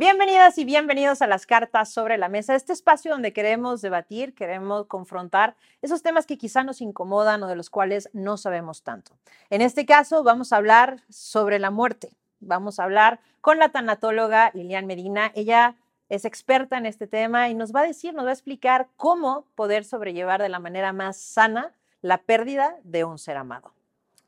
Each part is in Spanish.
Bienvenidas y bienvenidos a las cartas sobre la mesa, este espacio donde queremos debatir, queremos confrontar esos temas que quizá nos incomodan o de los cuales no sabemos tanto. En este caso vamos a hablar sobre la muerte. Vamos a hablar con la tanatóloga Lilian Medina. Ella es experta en este tema y nos va a decir, nos va a explicar cómo poder sobrellevar de la manera más sana la pérdida de un ser amado.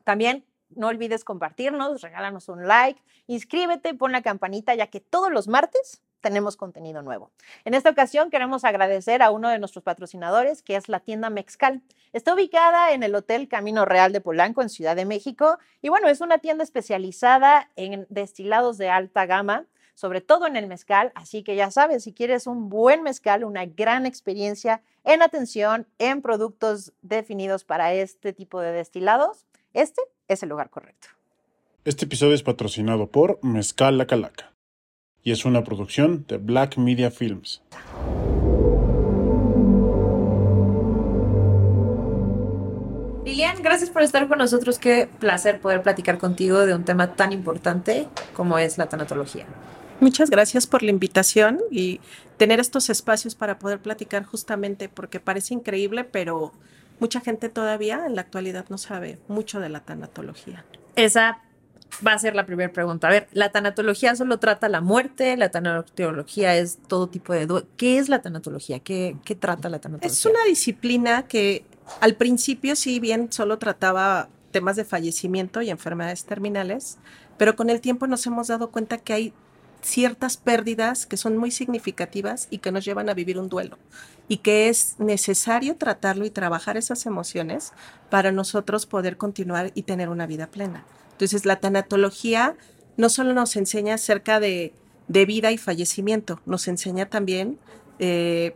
También no olvides compartirnos, regálanos un like, inscríbete, pon la campanita, ya que todos los martes tenemos contenido nuevo. En esta ocasión queremos agradecer a uno de nuestros patrocinadores, que es la tienda Mexcal. Está ubicada en el Hotel Camino Real de Polanco, en Ciudad de México. Y bueno, es una tienda especializada en destilados de alta gama, sobre todo en el mezcal. Así que ya sabes, si quieres un buen mezcal, una gran experiencia en atención, en productos definidos para este tipo de destilados, este es el lugar correcto. Este episodio es patrocinado por Mezcal La Calaca y es una producción de Black Media Films. Lilian, gracias por estar con nosotros. Qué placer poder platicar contigo de un tema tan importante como es la tanatología. Muchas gracias por la invitación y tener estos espacios para poder platicar justamente porque parece increíble, pero mucha gente todavía en la actualidad no sabe mucho de la tanatología. Esa va a ser la primera pregunta. A ver, ¿la tanatología solo trata la muerte? ¿La tanatología es todo tipo de... ¿Qué es la tanatología? ¿Qué, ¿Qué trata la tanatología? Es una disciplina que al principio, si bien solo trataba temas de fallecimiento y enfermedades terminales, pero con el tiempo nos hemos dado cuenta que hay ciertas pérdidas que son muy significativas y que nos llevan a vivir un duelo y que es necesario tratarlo y trabajar esas emociones para nosotros poder continuar y tener una vida plena. Entonces, la tanatología no solo nos enseña acerca de, vida y fallecimiento, nos enseña también eh,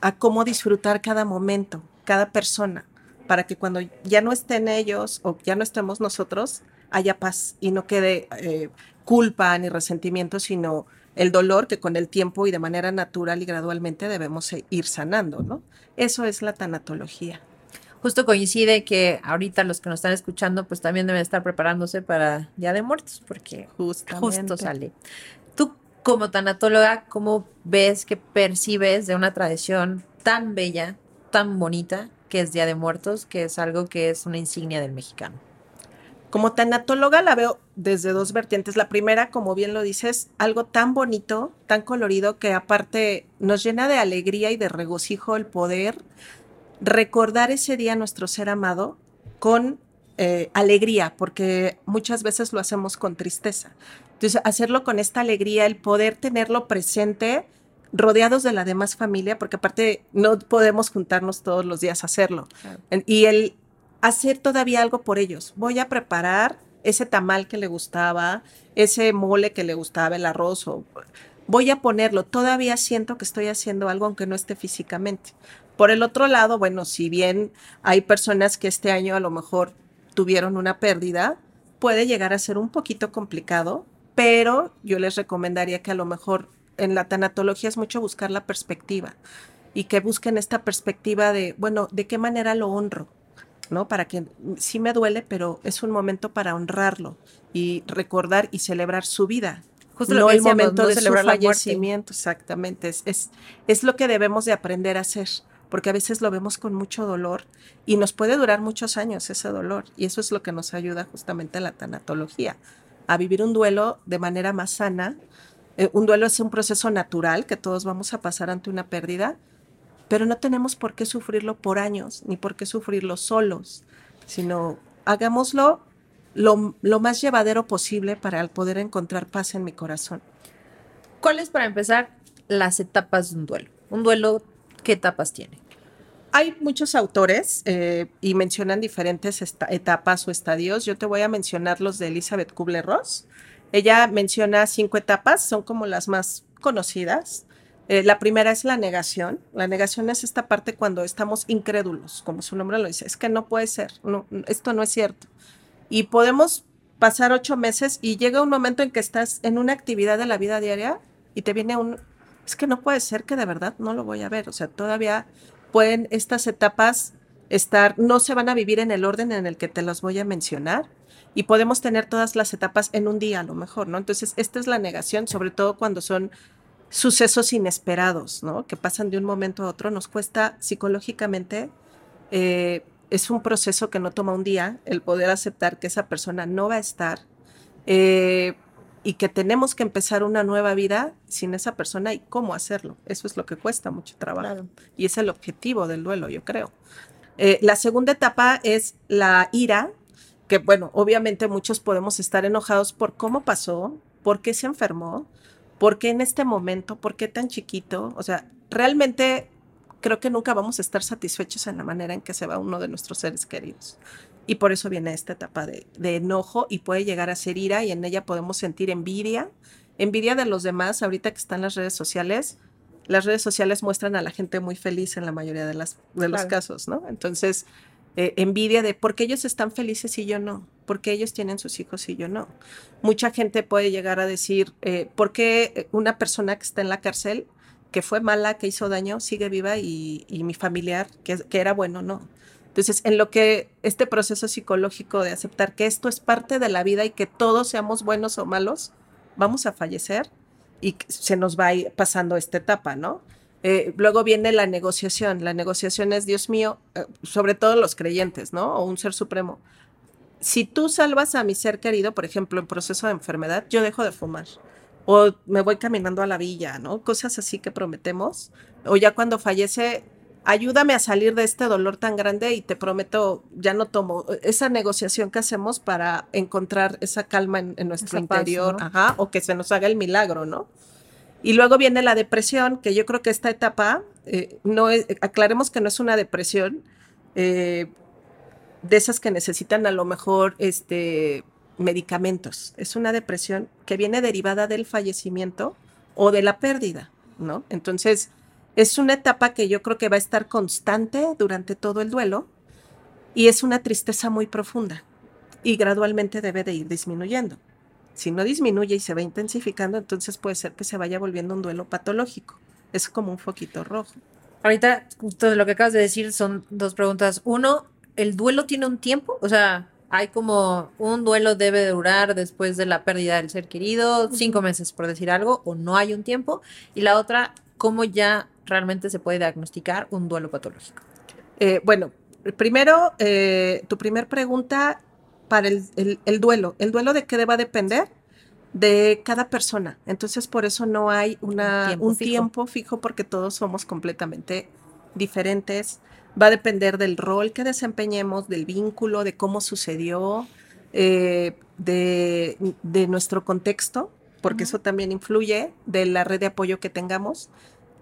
a cómo disfrutar cada momento, cada persona, para que cuando ya no estén ellos o ya no estemos nosotros, haya paz y no quede eh, culpa ni resentimiento, sino el dolor que con el tiempo y de manera natural y gradualmente debemos e, ir sanando, ¿no? Eso es la tanatología. Justo coincide que ahorita los que nos están escuchando pues también deben estar preparándose para Día de Muertos porque justo sale. Tú como tanatóloga, ¿cómo ves que percibes de una tradición tan bella, tan bonita que es Día de Muertos, que es algo que es una insignia del mexicano? Como tanatóloga la veo desde dos vertientes. La primera, como bien lo dices, algo tan bonito, tan colorido, que aparte nos llena de alegría y de regocijo el poder recordar ese día a nuestro ser amado con eh, alegría, porque muchas veces lo hacemos con tristeza. Entonces, hacerlo con esta alegría, el poder tenerlo presente, rodeados de la demás familia, porque aparte no podemos juntarnos todos los días a hacerlo. Y el hacer todavía algo por ellos. Voy a preparar ese tamal que le gustaba, ese mole que le gustaba, el arroz, o voy a ponerlo. Todavía siento que estoy haciendo algo aunque no esté físicamente. Por el otro lado, bueno, si bien hay personas que este año a lo mejor tuvieron una pérdida, puede llegar a ser un poquito complicado, pero yo les recomendaría que a lo mejor en la tanatología es mucho buscar la perspectiva y que busquen esta perspectiva de, bueno, ¿de qué manera lo honro? ¿No? Para que sí me duele, pero es un momento para honrarlo y recordar y celebrar su vida. Justo no el momento de celebrar su fallecimiento, exactamente. Es, es, es lo que debemos de aprender a hacer, porque a veces lo vemos con mucho dolor y nos puede durar muchos años ese dolor. Y eso es lo que nos ayuda justamente a la tanatología, a vivir un duelo de manera más sana. Eh, un duelo es un proceso natural que todos vamos a pasar ante una pérdida, pero no tenemos por qué sufrirlo por años, ni por qué sufrirlo solos, sino hagámoslo lo, más llevadero posible para poder encontrar paz en mi corazón. ¿Cuáles, para empezar, las etapas de un duelo? Un duelo, ¿qué etapas tiene? Hay muchos autores eh, y mencionan diferentes etapas o estadios. Yo te voy a mencionar los de Elizabeth Kubler-Ross. Ella menciona cinco etapas, son como las más conocidas. Eh, la primera es la negación. La negación es esta parte cuando estamos incrédulos, como su nombre lo dice. Es que no puede ser, no, esto no es cierto. Y podemos pasar ocho meses y llega un momento en que estás en una actividad de la vida diaria y te viene un, es que no puede ser que de verdad no lo voy a ver. O sea, todavía pueden estas etapas estar, no se van a vivir en el orden en el que te las voy a mencionar y podemos tener todas las etapas en un día a lo mejor, ¿no? Entonces, esta es la negación, sobre todo cuando son sucesos inesperados, ¿no? Que pasan de un momento a otro, nos cuesta psicológicamente, eh, es un proceso que no toma un día, el poder aceptar que esa persona no va a estar eh, y que tenemos que empezar una nueva vida sin esa persona y cómo hacerlo. Eso es lo que cuesta mucho trabajo. Y es el objetivo del duelo, yo creo. Eh, la segunda etapa es la ira, que bueno, obviamente muchos podemos estar enojados por cómo pasó, por qué se enfermó, por qué en este momento, por qué tan chiquito. O sea, realmente creo que nunca vamos a estar satisfechos en la manera en que se va uno de nuestros seres queridos. Y por eso viene esta etapa de, de enojo y puede llegar a ser ira y en ella podemos sentir envidia, envidia de los demás. Ahorita que están las redes sociales, las redes sociales muestran a la gente muy feliz en la mayoría de, las, de los casos, ¿no? Entonces, eh, envidia de por qué ellos están felices y yo no, por qué ellos tienen sus hijos y yo no. Mucha gente puede llegar a decir, eh, ¿por qué una persona que está en la cárcel, que fue mala, que hizo daño, sigue viva y, mi familiar, que, era bueno, no? Entonces, en lo que este proceso psicológico de aceptar que esto es parte de la vida y que todos seamos buenos o malos, vamos a fallecer, y se nos va pasando esta etapa, ¿no? Eh, luego viene la negociación. La negociación es, Dios mío, eh, sobre todo los creyentes, ¿no? O un ser supremo. Si tú salvas a mi ser querido, por ejemplo, en proceso de enfermedad, yo dejo de fumar. O me voy caminando a la villa, ¿no? Cosas así que prometemos. O ya cuando fallece, ayúdame a salir de este dolor tan grande y te prometo, ya no tomo esa negociación que hacemos para encontrar esa calma en, nuestro interior, ajá, o que se nos haga el milagro, ¿no? Y luego viene la depresión, que yo creo que esta etapa, eh, no es, aclaremos que no es una depresión eh, de esas que necesitan a lo mejor este, medicamentos, es una depresión que viene derivada del fallecimiento o de la pérdida, ¿no? Entonces, es una etapa que yo creo que va a estar constante durante todo el duelo y es una tristeza muy profunda y gradualmente debe de ir disminuyendo. Si no disminuye y se va intensificando, entonces puede ser que se vaya volviendo un duelo patológico. Es como un foquito rojo. Ahorita, justo lo que acabas de decir son dos preguntas. Uno, ¿el duelo tiene un tiempo? O sea, hay como un duelo debe durar después de la pérdida del ser querido, cinco meses por decir algo, o no hay un tiempo. Y la otra, ¿cómo ya realmente se puede diagnosticar un duelo patológico? Eh, bueno, primero, eh, tu primer pregunta para el, duelo. ¿El duelo de qué deba depender? De cada persona. Entonces, por eso no hay una, un, tiempo, fijo. porque todos somos completamente diferentes. Va a depender del rol que desempeñemos, del vínculo, de cómo sucedió, eh, de, nuestro contexto, porque eso también influye, de la red de apoyo que tengamos.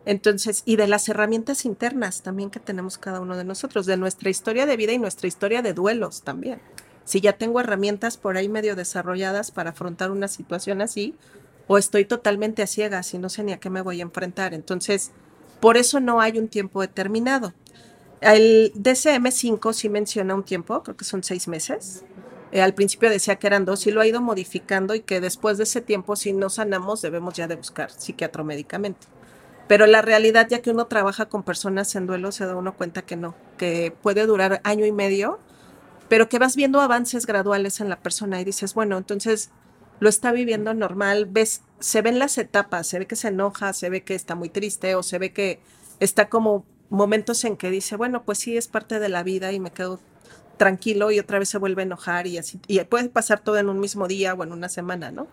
Entonces, y de las herramientas internas también que tenemos cada uno de nosotros, de nuestra historia de vida y nuestra historia de duelos también. Si ya tengo herramientas por ahí medio desarrolladas para afrontar una situación así, o estoy totalmente a ciegas y no sé ni a qué me voy a enfrentar. Entonces, por eso no hay un tiempo determinado. El DCM5 sí menciona un tiempo, creo que son seis meses. Eh, al principio decía que eran dos y lo ha ido modificando y que después de ese tiempo, si no sanamos, debemos ya de buscar psiquiatro medicamento. Pero la realidad, ya que uno trabaja con personas en duelo, se da uno cuenta que no, que puede durar año y medio, pero que vas viendo avances graduales en la persona y dices, bueno, entonces lo está viviendo normal, ves, se ven las etapas, se ve que se enoja, se ve que está muy triste o se ve que está como momentos en que dice, bueno, pues sí, es parte de la vida y me quedo tranquilo y otra vez se vuelve a enojar y así, y puede pasar todo en un mismo día o en una semana, ¿no?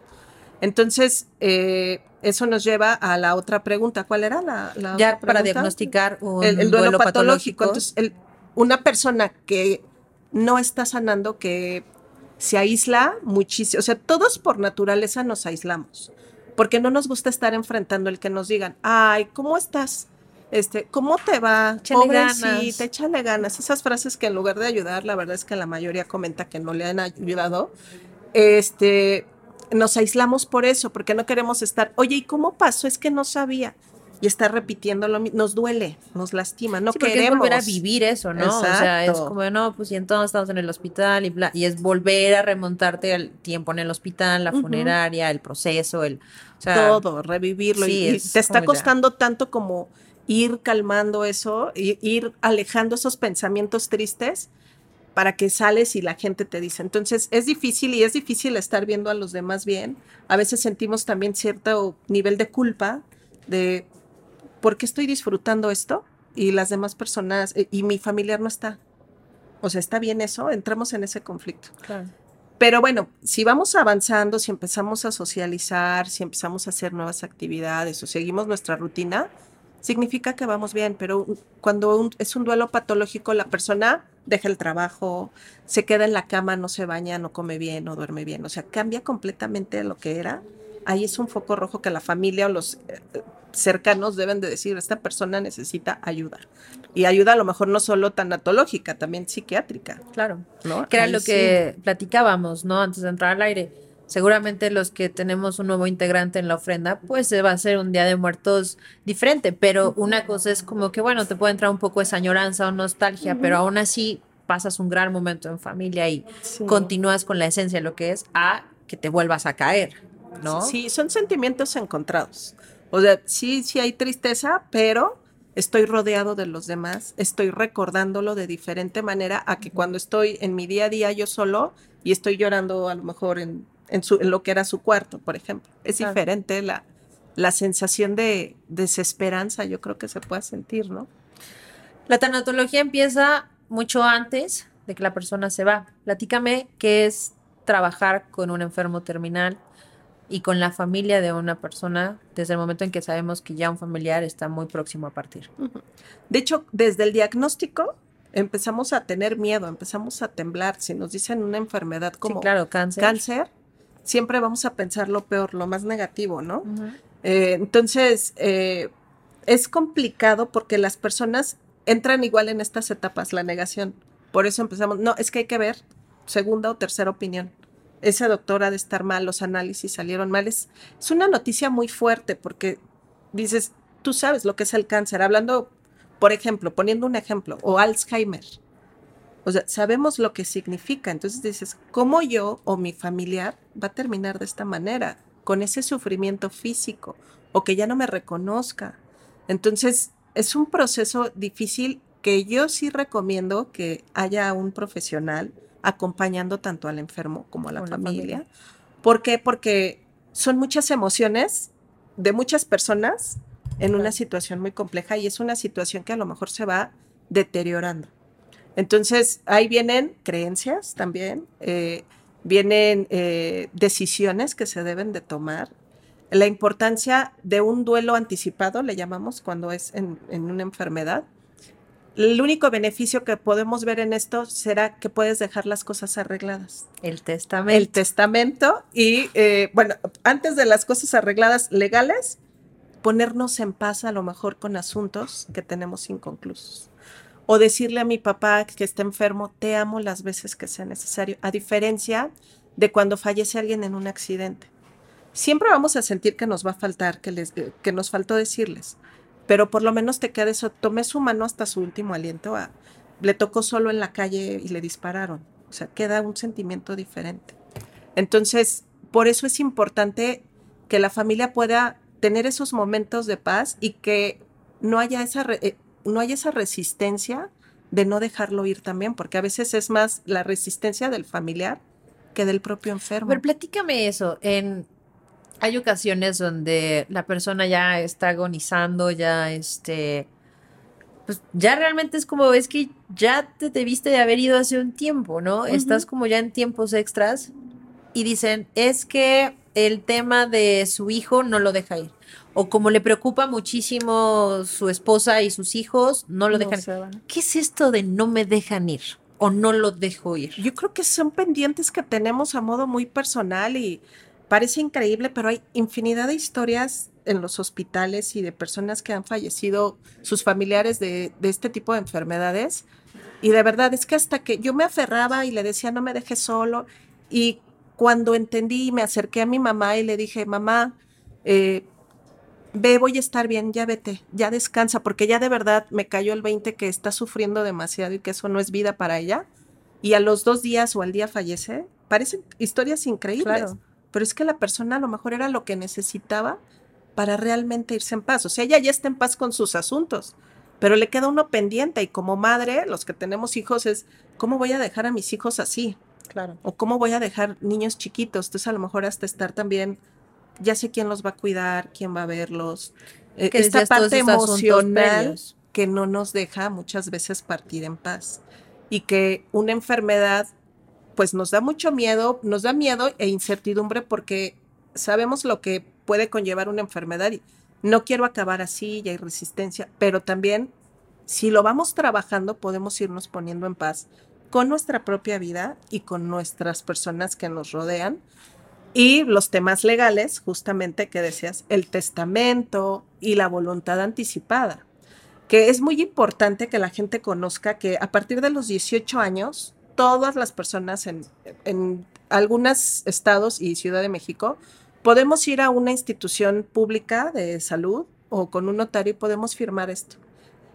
Entonces, eh, eso nos lleva a la otra pregunta. ¿Cuál era la, la ya para diagnosticar un el, duelo, patológico. Entonces, una persona que no está sanando, que se aísla muchísimo, o sea, todos por naturaleza nos aislamos, porque no nos gusta estar enfrentando el que nos digan, ay, ¿cómo estás? Este, ¿cómo te va? Échale ganas. te échale ganas. Esas frases que en lugar de ayudar, la verdad es que la mayoría comenta que no le han ayudado. Este, nos aislamos por eso, porque no queremos estar, oye, ¿y cómo pasó? Es que no sabía. Y estar repitiendo lo mismo, nos duele, nos lastima, no queremos. Es volver a vivir eso, ¿no? O sea, es como, no, pues y entonces estamos en el hospital y bla, y es volver a remontarte al tiempo en el hospital, la funeraria, el proceso, el... Todo, revivirlo. y, te está costando tanto como ir calmando eso, ir alejando esos pensamientos tristes para que sales y la gente te dice. Entonces es difícil y es difícil estar viendo a los demás bien. A veces sentimos también cierto nivel de culpa de por qué estoy disfrutando esto y las demás personas eh, y mi familiar no está. O sea, ¿está bien eso? Entramos en ese conflicto. Claro. Pero bueno, si vamos avanzando, si empezamos a socializar, si empezamos a hacer nuevas actividades o seguimos nuestra rutina, significa que vamos bien. Pero cuando es un duelo patológico, la persona deja el trabajo, se queda en la cama, no se baña, no come bien, no duerme bien. O sea, cambia completamente lo que era. Ahí es un foco rojo que la familia o los eh, cercanos deben de decir, esta persona necesita ayuda. Y ayuda a lo mejor no solo tanatológica, también psiquiátrica. Claro. ¿no? Que era Ahí lo sí. que platicábamos, ¿no? Antes de entrar al aire. Seguramente los que tenemos un nuevo integrante en la ofrenda, pues va a ser un día de muertos diferente, pero una cosa es como que, bueno, te puede entrar un poco esa añoranza o nostalgia, pero aún así pasas un gran momento en familia y Sí. continúas con la esencia de lo que es a que te vuelvas a caer, ¿no? Sí, son sentimientos encontrados. O sea, sí, sí hay tristeza, pero estoy rodeado de los demás, estoy recordándolo de diferente manera a que cuando estoy en mi día a día yo solo y estoy llorando a lo mejor en, en, su, en lo que era su cuarto, por ejemplo. Es Claro. diferente la, la sensación de desesperanza, yo creo que se puede sentir, ¿no? La tanatología empieza mucho antes de que la persona se va. Platícame qué es trabajar con un enfermo terminal y con la familia de una persona desde el momento en que sabemos que ya un familiar está muy próximo a partir. De hecho, desde el diagnóstico empezamos a tener miedo, empezamos a temblar. Si nos dicen una enfermedad como sí, claro, cáncer. cáncer, siempre vamos a pensar lo peor, lo más negativo, ¿no? Eh, entonces, eh, es complicado porque las personas entran igual en estas etapas, la negación. Por eso empezamos, no, es que hay que ver segunda o tercera opinión. Ese doctor ha de estar mal, los análisis salieron mal. Es, es una noticia muy fuerte porque dices, tú sabes lo que es el cáncer. Hablando, por ejemplo, poniendo un ejemplo, o Alzheimer. O sea, sabemos lo que significa. Entonces dices, ¿cómo yo o mi familiar va a terminar de esta manera? Con ese sufrimiento físico o que ya no me reconozca. Entonces, es un proceso difícil que yo sí recomiendo que haya un profesional acompañando tanto al enfermo como a la Con la familia. familia. ¿Por qué? Porque son muchas emociones de muchas personas en una situación muy compleja y es una situación que a lo mejor se va deteriorando. Entonces, ahí vienen creencias también, eh, vienen eh, decisiones que se deben de tomar. La importancia de un duelo anticipado, le llamamos cuando es en, en una enfermedad. El único beneficio que podemos ver en esto será que puedes dejar las cosas arregladas El testamento. el testamento y, eh, bueno, antes de las cosas arregladas legales, ponernos en paz a lo mejor con asuntos que tenemos inconclusos. O decirle a mi papá que está enfermo, te amo las veces que sea necesario, a diferencia de cuando fallece alguien en un accidente. Siempre vamos a sentir que nos va a faltar, que, les, eh, que nos faltó decirles, pero por lo menos te queda eso, tomé su mano hasta su último aliento, le tocó solo en la calle y le dispararon, o sea, queda un sentimiento diferente. Entonces, por eso es importante que la familia pueda tener esos momentos de paz y que no haya esa, eh, no haya esa resistencia de no dejarlo ir también, porque a veces es más la resistencia del familiar que del propio enfermo. Pero platícame eso. En, hay ocasiones donde la persona ya está agonizando, ya este, pues ya realmente es como, es que ya te debiste de haber ido hace un tiempo, ¿no? Estás como ya en tiempos extras y dicen, es que el tema de su hijo no lo deja ir. O como le preocupa muchísimo su esposa y sus hijos, no lo No dejan. se van. ¿Qué es esto de no me dejan ir? O no lo dejo ir. Yo creo que son pendientes que tenemos a modo muy personal y parece increíble, pero hay infinidad de historias en los hospitales y de personas que han fallecido, sus familiares de, de este tipo de enfermedades. Y de verdad es que hasta que yo me aferraba y le decía, no me dejes solo. Y cuando entendí y me acerqué a mi mamá y le dije, mamá, eh, ve, voy a estar bien, ya vete, ya descansa, porque ya de verdad me cayó el 20 que está sufriendo demasiado y que eso no es vida para ella. Y a los dos días o al día fallece. Parecen historias increíbles, Claro. pero es que la persona a lo mejor era lo que necesitaba para realmente irse en paz. O sea, ella ya está en paz con sus asuntos, pero le queda uno pendiente y como madre, los que tenemos hijos es, ¿cómo voy a dejar a mis hijos así? Claro. o cómo voy a dejar niños chiquitos. Entonces a lo mejor hasta estar también, ya sé quién los va a cuidar, quién va a verlos. eh, Que esta parte emocional que no nos deja muchas veces partir en paz y que una enfermedad pues nos da mucho miedo, nos da miedo e incertidumbre porque sabemos lo que puede conllevar una enfermedad y no quiero acabar así, ya hay resistencia, pero también si lo vamos trabajando podemos irnos poniendo en paz con nuestra propia vida y con nuestras personas que nos rodean y los temas legales, justamente que decías, el testamento y la voluntad anticipada, que es muy importante que la gente conozca que a partir de los 18 años, todas las personas en, en algunos estados y Ciudad de México, podemos ir a una institución pública de salud o con un notario y podemos firmar esto.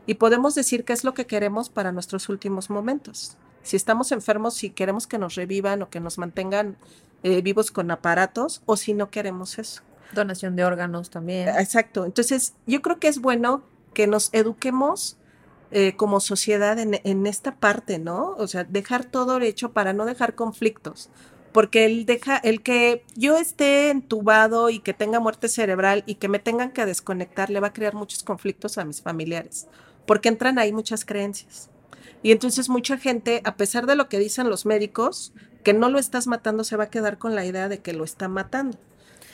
Y podemos decir qué es lo que queremos para nuestros últimos momentos. Si estamos enfermos, si queremos que nos revivan o que nos mantengan eh, vivos con aparatos o si no queremos eso. Donación de órganos también. Exacto. Entonces, yo creo que es bueno que nos eduquemos eh, como sociedad en, en esta parte, ¿no? O sea, dejar todo hecho para no dejar conflictos. Porque el, deja, el que yo esté entubado y que tenga muerte cerebral y que me tengan que desconectar le va a crear muchos conflictos a mis familiares. Porque entran ahí muchas creencias. Y entonces mucha gente, a pesar de lo que dicen los médicos, que no lo estás matando, se va a quedar con la idea de que lo está matando.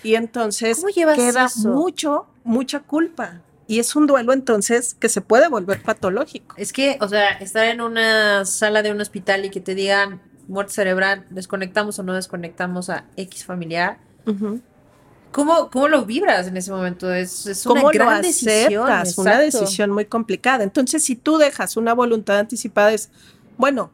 Y entonces ¿Cómo llevas queda eso? mucho, mucha culpa. Y es un duelo entonces que se puede volver patológico. Es que, o sea, estar en una sala de un hospital y que te digan muerte cerebral, desconectamos o no desconectamos a X familiar. ¿Cómo, cómo lo vibras en ese momento? Es, es una ¿Cómo lo gran decisión. Una decisión muy complicada. Entonces, si tú dejas una voluntad anticipada, es, bueno,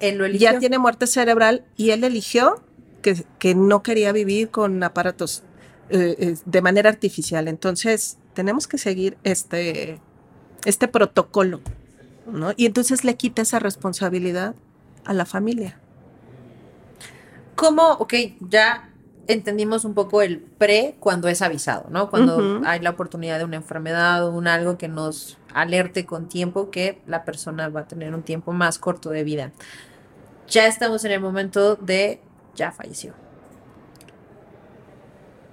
Él lo eligió. ya tiene muerte cerebral y él eligió que, que no quería vivir con aparatos eh, eh, de manera artificial. Entonces, tenemos que seguir este, este protocolo, ¿no? Y entonces le quita esa responsabilidad a la familia. ¿Cómo, ok, ya entendimos un poco el pre cuando es avisado, ¿no? Cuando hay la oportunidad de una enfermedad o un algo que nos alerte con tiempo que la persona va a tener un tiempo más corto de vida. Ya estamos en el momento de ya falleció.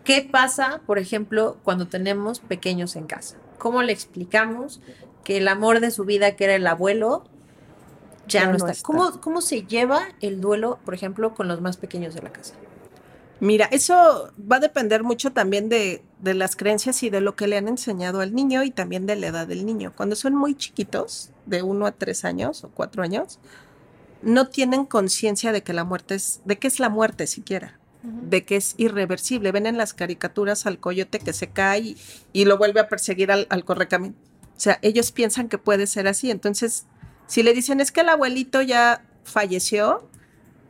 ¿Qué pasa, por ejemplo, cuando tenemos pequeños en casa? ¿Cómo le explicamos que el amor de su vida, que era el abuelo, ya, Ya no, no está? está. ¿Cómo, ¿Cómo se lleva el duelo, por ejemplo, con los más pequeños de la casa? Mira, eso va a depender mucho también de, de las creencias y de lo que le han enseñado al niño y también de la edad del niño. Cuando son muy chiquitos, de uno a tres años o cuatro años, no tienen conciencia de que la muerte es, de qué es la muerte siquiera, de que es irreversible. Ven en las caricaturas al coyote que se cae y, y lo vuelve a perseguir al, al correcamino. O sea, ellos piensan que puede ser así. Entonces, si le dicen es que el abuelito ya falleció,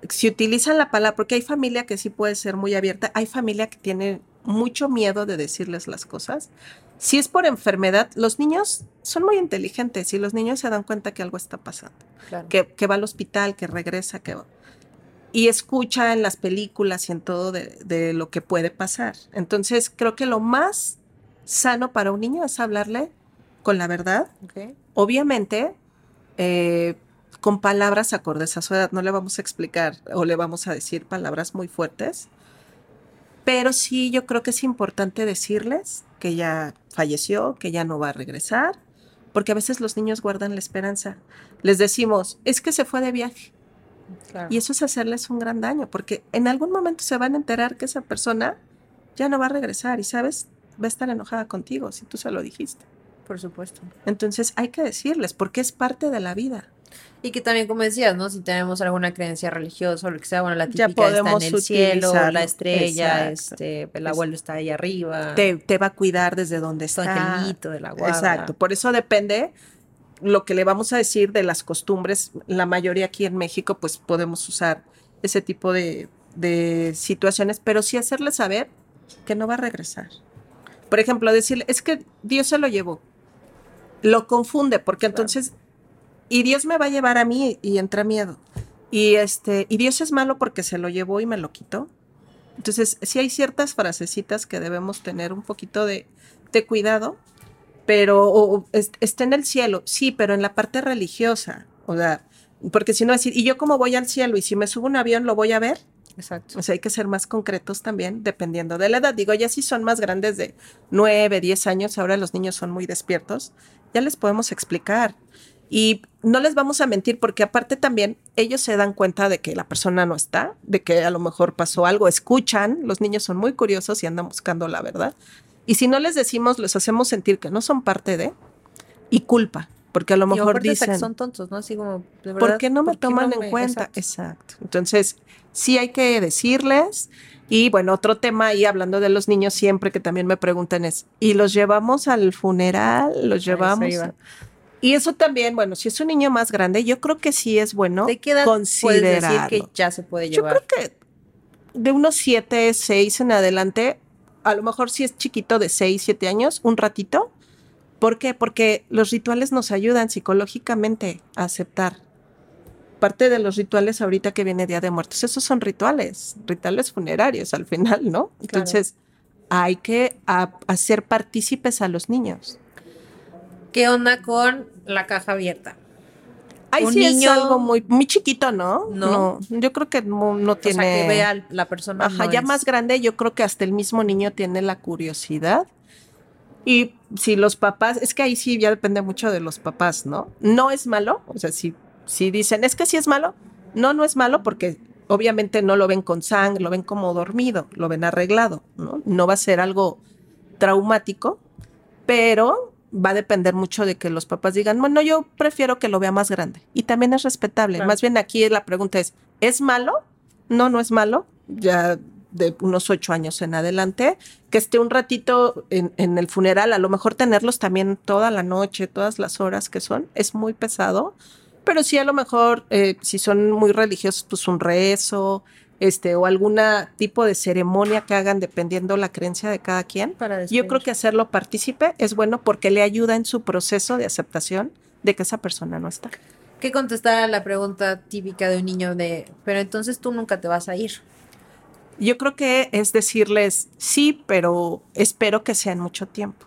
si utilizan la palabra, porque hay familia que sí puede ser muy abierta, hay familia que tiene mucho miedo de decirles las cosas. Si es por enfermedad, los niños son muy inteligentes y los niños se dan cuenta que algo está pasando, Claro. que, que va al hospital, que regresa, que va. Y escucha en las películas y en todo de, de lo que puede pasar. Entonces, creo que lo más sano para un niño es hablarle con la verdad, obviamente, eh, con palabras acordes a su edad. No le vamos a explicar o le vamos a decir palabras muy fuertes, pero sí yo creo que es importante decirles que ya falleció, que ya no va a regresar, porque a veces los niños guardan la esperanza. Les decimos, es que se fue de viaje. Claro. Y eso es hacerles un gran daño, porque en algún momento se van a enterar que esa persona ya no va a regresar y, ¿sabes? Va a estar enojada contigo si tú se lo dijiste. Por supuesto. Entonces hay que decirles, porque es parte de la vida. Y que también, como decías, ¿no? Si tenemos alguna creencia religiosa o lo que sea, bueno, la Ya típica está en el cielo, la estrella, Exacto. este, el abuelo está ahí arriba, Te, te va a cuidar desde donde está. angelito de la guarda. Exacto. Por eso depende lo que le vamos a decir de las costumbres. La mayoría aquí en México, pues podemos usar ese tipo de, de situaciones, pero sí hacerle saber que no va a regresar. Por ejemplo, decirle, es que Dios se lo llevó. Lo confunde, porque Claro. entonces, y Dios me va a llevar a mí y entra miedo. Y este, y Dios es malo porque se lo llevó y me lo quitó. Entonces, sí hay ciertas frasecitas que debemos tener un poquito de, de cuidado, pero o- o es- está en el cielo, sí, pero en la parte religiosa, o sea, porque si no decir, ¿y yo cómo voy al cielo? Y si me subo un avión, ¿lo voy a ver? Exacto. O sea, hay que ser más concretos también, dependiendo de la edad. Digo, ya si son más grandes de 9, 10 años, ahora los niños son muy despiertos, ya les podemos explicar. Y no les vamos a mentir porque aparte también ellos se dan cuenta de que la persona no está, de que a lo mejor pasó algo, escuchan, los niños son muy curiosos y andan buscando la verdad. Y si no les decimos, les hacemos sentir que no son parte de y culpa, porque a lo mejor dicen, son tontos, ¿no? Así como, de ¿por qué no me ¿por qué toman no en me- cuenta? Exacto. Exacto. Entonces, sí hay que decirles. Y bueno, otro tema ahí hablando de los niños siempre que también me preguntan es, ¿y los llevamos al funeral? ¿Los llevamos? Y eso también, bueno, si es un niño más grande, yo creo que sí es bueno ¿De qué edad puedes decir que ya se puede Yo llevar? creo que de unos 7, 6 en adelante, a lo mejor si es chiquito de 6, 7 años, un ratito. ¿Por qué? Porque los rituales nos ayudan psicológicamente a aceptar. Parte de los rituales ahorita que viene Día de Muertos, esos son rituales, rituales funerarios al final, ¿no? Entonces, hay que hacer partícipes a los niños. ¿Qué onda con la caja abierta? Ahí Un sí niño- es algo muy, muy chiquito, ¿no? No. yo creo que no, no tiene... O sea, que vea la persona. Ajá, no ya es- más grande, yo creo que hasta el mismo niño tiene la curiosidad. Y si los papás, es que ahí sí ya depende mucho de los papás, ¿no? No es malo, o sea, si, si dicen, es que sí es malo, no, no es malo porque obviamente no lo ven con sangre, lo ven como dormido, lo ven arreglado, ¿no? No va a ser algo traumático, pero va a depender mucho de que los papás digan, bueno, yo prefiero que lo vea más grande. Y también es respetable. Claro. Más bien aquí la pregunta es, ¿es malo? No, no es malo. Ya de unos ocho años en adelante, que esté un ratito en, en el funeral, a lo mejor tenerlos también toda la noche, todas las horas que son, es muy pesado, pero sí a lo mejor, eh, si son muy religiosos, pues un rezo, este, o alguna tipo de ceremonia que hagan dependiendo la creencia de cada quien. Para Yo creo que hacerlo partícipe es bueno porque le ayuda en su proceso de aceptación de que esa persona no está. ¿Qué contestar a la pregunta típica de un niño de, pero entonces tú nunca te vas a ir? Yo creo que es decirles sí, pero espero que sea en mucho tiempo.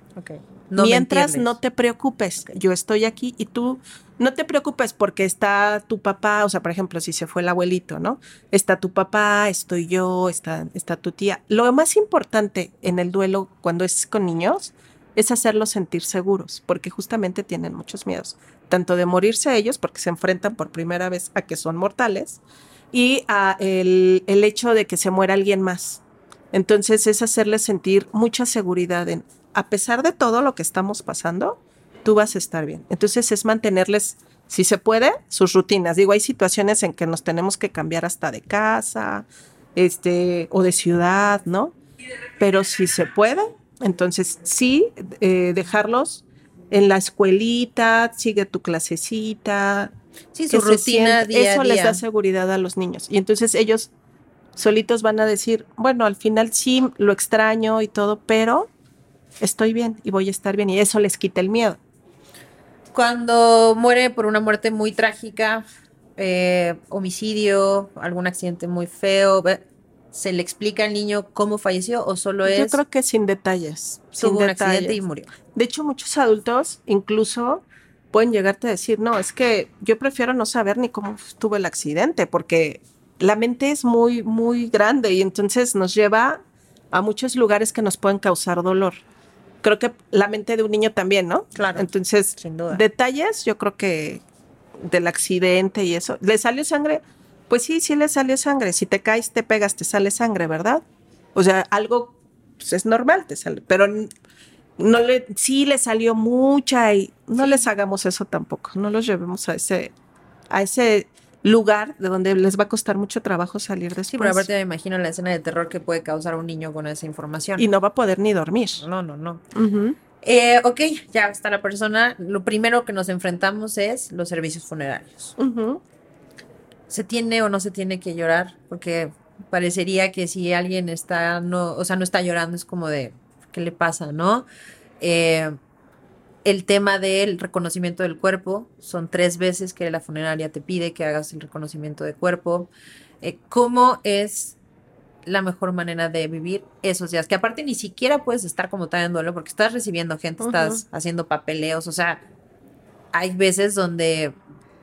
No Mientras no te preocupes, yo estoy aquí y tú no te preocupes porque está tu papá, o sea, por ejemplo, si se fue el abuelito, ¿no? Está tu papá, estoy yo, está, está tu tía. Lo más importante en el duelo cuando es con niños es hacerlos sentir seguros, porque justamente tienen muchos miedos, tanto de morirse ellos, porque se enfrentan por primera vez a que son mortales, y a el, el hecho de que se muera alguien más. Entonces es hacerles sentir mucha seguridad en, a pesar de todo lo que estamos pasando, tú vas a estar bien. Entonces es mantenerles, si se puede, sus rutinas. Digo, hay situaciones en que nos tenemos que cambiar hasta de casa, este, o de ciudad, ¿no? Pero si se puede, entonces sí, eh, dejarlos en la escuelita, sigue tu clasecita, Sí, su rutina día eso les da seguridad a los niños. Y entonces ellos solitos van a decir, bueno, al final sí lo extraño y todo, pero estoy bien y voy a estar bien. Y eso les quita el miedo. Cuando muere por una muerte muy trágica, eh, homicidio, algún accidente muy feo, ¿se le explica al niño cómo falleció o solo Yo es creo que sin detalles. sin tuvo un accidente y detalles. murió? De hecho, muchos adultos incluso pueden llegarte a decir, no, es que yo prefiero no saber ni cómo tuvo el accidente, porque la mente es muy, muy grande y entonces nos lleva a muchos lugares que nos pueden causar dolor. Creo que la mente de un niño también, ¿no? Claro. Entonces, Sin duda. detalles, yo creo que del accidente y eso. ¿Le salió sangre? Pues sí, sí le salió sangre. Si te caes, te pegas, te sale sangre, ¿verdad? O sea, algo pues, es normal, te sale. Pero no le, sí le salió mucha y no les hagamos eso tampoco. No los llevemos a ese, a ese lugar de donde les va a costar mucho trabajo salir después. Sí, pero aparte me imagino la escena de terror que puede causar un niño con esa información. y no va a poder ni dormir. no, no, no. Ujú. Eh, ok, ya está la persona. Lo primero que nos enfrentamos es los servicios funerarios. ¿Se tiene o no se tiene que llorar? Porque parecería que si alguien está, no, o sea, no está llorando, es como de, ¿qué le pasa, no? Eh, el tema del reconocimiento del cuerpo, son tres veces que la funeraria te pide que hagas el reconocimiento de cuerpo. Eh, ¿Cómo es la mejor manera de vivir esos días? Que aparte ni siquiera puedes estar como tal en duelo porque estás recibiendo gente, estás haciendo papeleos, o sea, hay veces donde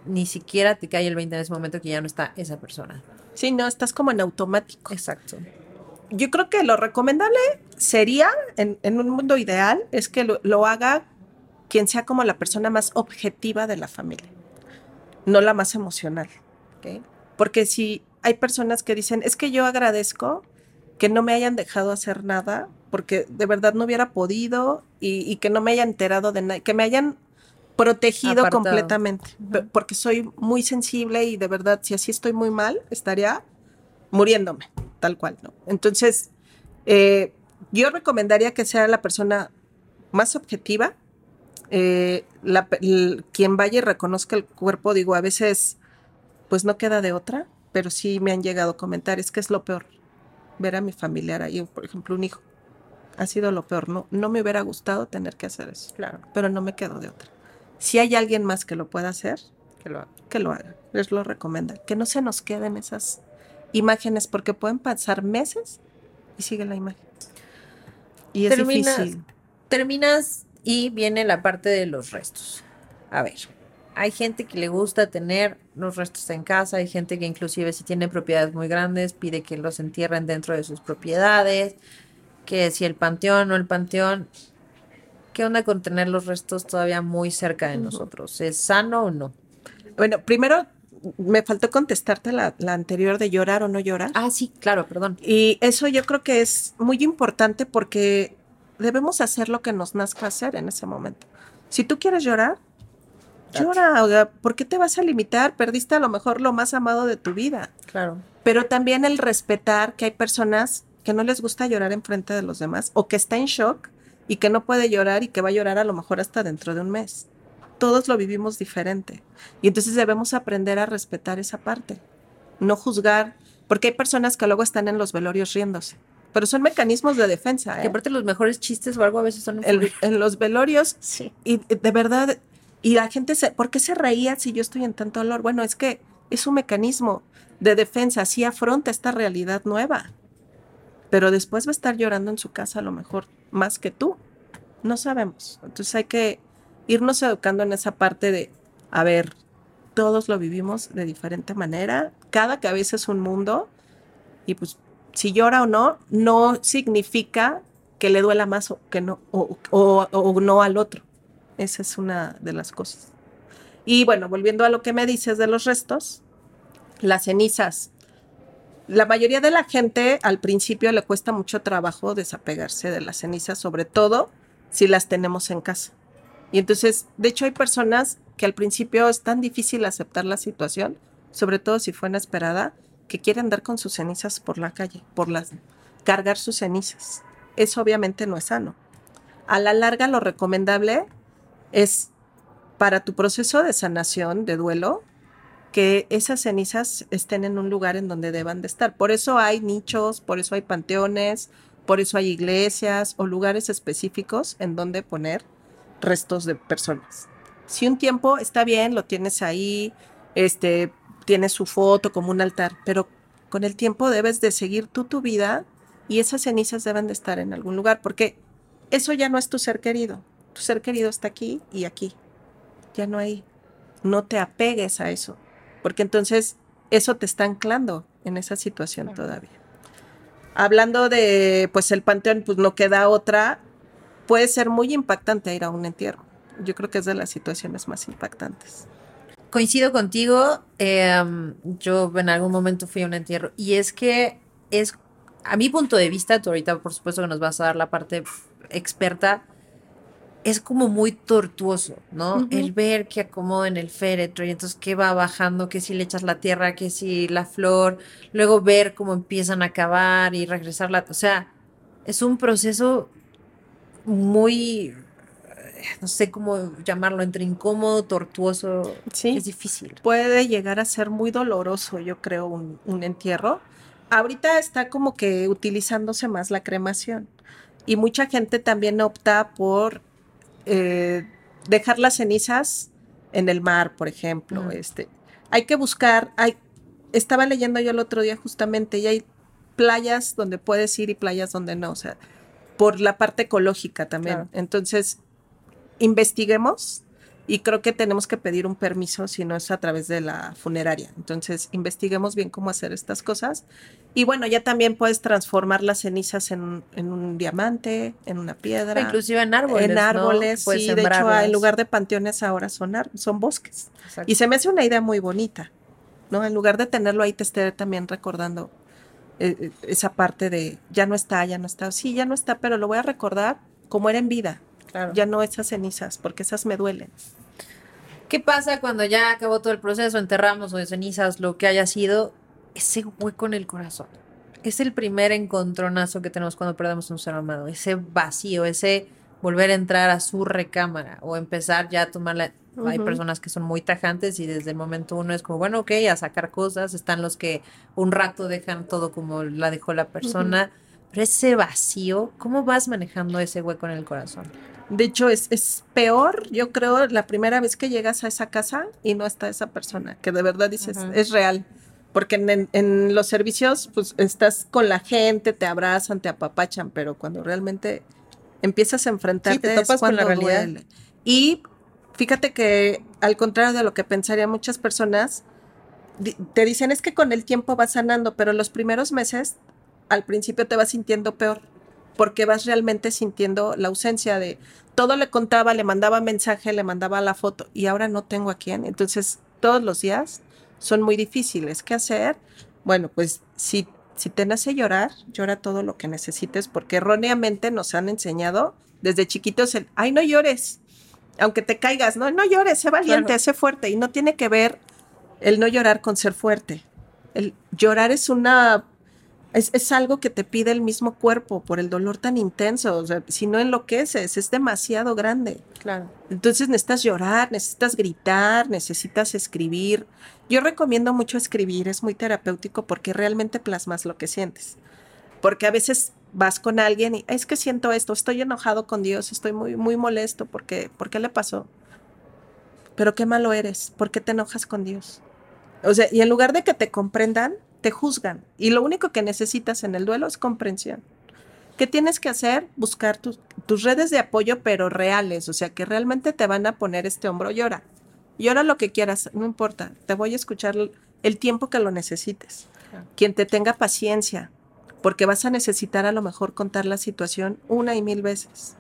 ni siquiera te cae el 20 en ese momento que ya no está esa persona. Sí, no, estás como en automático. Exacto. Yo creo que lo recomendable sería, en, en un mundo ideal, es que lo, lo haga quien sea como la persona más objetiva de la familia, no la más emocional. ¿ok? Porque si hay personas que dicen, es que yo agradezco que no me hayan dejado hacer nada, porque de verdad no hubiera podido y, y que no me hayan enterado de nada, que me hayan protegido Apartado. completamente, porque soy muy sensible y de verdad, si así estoy muy mal, estaría muriéndome, tal cual, ¿no? Entonces, eh, yo recomendaría que sea la persona más objetiva, eh, la pe- el- quien vaya y reconozca el cuerpo, digo, a veces, pues no queda de otra, pero sí me han llegado comentarios que es lo peor, ver a mi familiar ahí, por ejemplo, un hijo. Ha sido lo peor, no, no me hubiera gustado tener que hacer eso, Claro. pero no me quedo de otra. Si hay alguien más que lo pueda hacer, Que lo haga. que lo haga. Les lo recomienda. Que no se nos queden esas imágenes porque pueden pasar meses y sigue la imagen. Y es Terminas- difícil. Terminas y viene la parte de los restos. A ver, hay gente que le gusta tener los restos en casa, hay gente que inclusive si tiene propiedades muy grandes pide que los entierren dentro de sus propiedades, que si el panteón o el panteón, ¿qué onda con tener los restos todavía muy cerca de nosotros? ¿Es sano o no? Bueno, primero me faltó contestarte la, la anterior de llorar o no llorar. Ah, sí, claro, perdón. Y eso yo creo que es muy importante porque debemos hacer lo que nos nazca hacer en ese momento. Si tú quieres llorar, llora. O sea, ¿por qué te vas a limitar? Perdiste a lo mejor lo más amado de tu vida. Claro. pero también el respetar que hay personas que no les gusta llorar en frente de los demás o que está en shock y que no puede llorar y que va a llorar a lo mejor hasta dentro de un mes. Todos lo vivimos diferente y entonces debemos aprender a respetar esa parte, no juzgar, porque hay personas que luego están en los velorios riéndose, pero son mecanismos de defensa. Que ¿eh? aparte los mejores chistes o algo a veces son... En los velorios Sí. y de verdad, y la gente se, ¿por qué se reía si yo estoy en tanto dolor? Bueno, es que es un mecanismo de defensa, así afronta esta realidad nueva. Pero después va a estar llorando en su casa a lo mejor más que tú. No sabemos. Entonces hay que irnos educando en esa parte de, a ver, todos lo vivimos de diferente manera, cada cabeza es un mundo y pues si llora o no, no significa que le duela más o que no, o, o- no al otro. Esa es una de las cosas. Y bueno, volviendo a lo que me dices de los restos, las cenizas. La mayoría de la gente al principio le cuesta mucho trabajo desapegarse de las cenizas, sobre todo si las tenemos en casa. Y entonces, de hecho, hay personas que al principio es tan difícil aceptar la situación, sobre todo si fue inesperada, que quieren andar con sus cenizas por la calle, por las cargar sus cenizas. Eso obviamente no es sano. A la larga, lo recomendable es para tu proceso de sanación, de duelo, que esas cenizas estén en un lugar en donde deban de estar. Por eso hay nichos, por eso hay panteones, por eso hay iglesias o lugares específicos en donde poner restos de personas. Si un tiempo está bien, lo tienes ahí, este, tienes su foto como un altar, pero con el tiempo debes de seguir tú tu vida y esas cenizas deben de estar en algún lugar, porque eso ya no es tu ser querido. Tu ser querido está aquí y aquí, ya no ahí. No te apegues a eso, porque entonces eso te está anclando en esa situación todavía. Hablando de, pues el panteón, pues no queda otra, puede ser muy impactante ir a un entierro. Yo creo que es de las situaciones más impactantes. Coincido contigo. eh, yo en algún momento fui a un entierro y es que es, a mi punto de vista, tú ahorita por supuesto que nos vas a dar la parte experta, es como muy tortuoso, ¿no? El ver que acomodan el féretro y entonces que va bajando, que si le echas la tierra, que si la flor, luego ver cómo empiezan a cavar y regresar la, o sea, es un proceso muy, no sé cómo llamarlo, entre incómodo, tortuoso, Sí. es difícil. puede llegar a ser muy doloroso, yo creo, un, un entierro. Ahorita está como que utilizándose más la cremación y mucha gente también opta por eh, dejar las cenizas en el mar, por ejemplo. Este, hay que buscar, hay, estaba leyendo yo el otro día justamente y hay playas donde puedes ir y playas donde no, o sea, por la parte ecológica también. Claro. Entonces, investiguemos y creo que tenemos que pedir un permiso si no es a través de la funeraria. Entonces, investiguemos bien cómo hacer estas cosas. Y bueno, ya también puedes transformar las cenizas en, en un diamante, en una piedra. Inclusive en árboles. En árboles, ¿no? sí. De hecho, en lugar de panteones ahora son, son bosques. Exacto. Y se me hace una idea muy bonita, ¿no? En lugar de tenerlo ahí, te esté también recordando eh, esa parte de ya no está, ya no está. Sí, ya no está, pero lo voy a recordar como era en vida. Claro. Ya no esas cenizas, porque esas me duelen. ¿Qué pasa cuando ya acabó todo el proceso, enterramos o de cenizas, lo que haya sido, ese hueco en el corazón? Es el primer encontronazo que tenemos cuando perdemos un ser amado, ese vacío, ese volver a entrar a su recámara o empezar ya a tomar la... Uh -huh. Hay personas que son muy tajantes y desde el momento uno es como, bueno, ok, a sacar cosas, están los que un rato dejan todo como la dejó la persona, uh -huh. pero ese vacío, ¿cómo vas manejando ese hueco en el corazón? De hecho, es, es, peor, yo creo, la primera vez que llegas a esa casa y no está esa persona, que de verdad dices, uh -huh. es real. Porque en, en, los servicios, pues estás con la gente, te abrazan, te apapachan, pero cuando realmente empiezas a enfrentarte sí, te topas con la realidad. Duele. Y fíjate que, al contrario de lo que pensarían muchas personas, te dicen es que con el tiempo vas sanando, pero los primeros meses, al principio te vas sintiendo peor porque vas realmente sintiendo la ausencia de todo le contaba, le mandaba mensaje, le mandaba la foto y ahora no tengo a quién. Entonces, todos los días son muy difíciles. ¿Qué hacer? Bueno, pues si, si te nace llorar, llora todo lo que necesites porque erróneamente nos han enseñado desde chiquitos el, ay, no llores, aunque te caigas, no, no llores, sé valiente, claro. sé fuerte y no tiene que ver el no llorar con ser fuerte. El llorar es una es, es, algo que te pide el mismo cuerpo por el dolor tan intenso. O sea, si no enloqueces, es demasiado grande. Claro. Entonces necesitas llorar, necesitas gritar, necesitas escribir. Yo recomiendo mucho escribir, es muy terapéutico porque realmente plasmas lo que sientes. Porque a veces vas con alguien y es que siento esto, estoy enojado con Dios, estoy muy, muy molesto porque, ¿por qué le pasó? Pero qué malo eres, ¿por qué te enojas con Dios? O sea, y en lugar de que te comprendan, te juzgan. Y lo único que necesitas en el duelo es comprensión. ¿Qué tienes que hacer? Buscar tus, tus redes de apoyo, pero reales, o sea, que realmente te van a poner este hombro, llora. Llora lo que quieras, no importa, te voy a escuchar el tiempo que lo necesites. Quien te tenga paciencia, porque vas a necesitar a lo mejor contar la situación una y mil veces.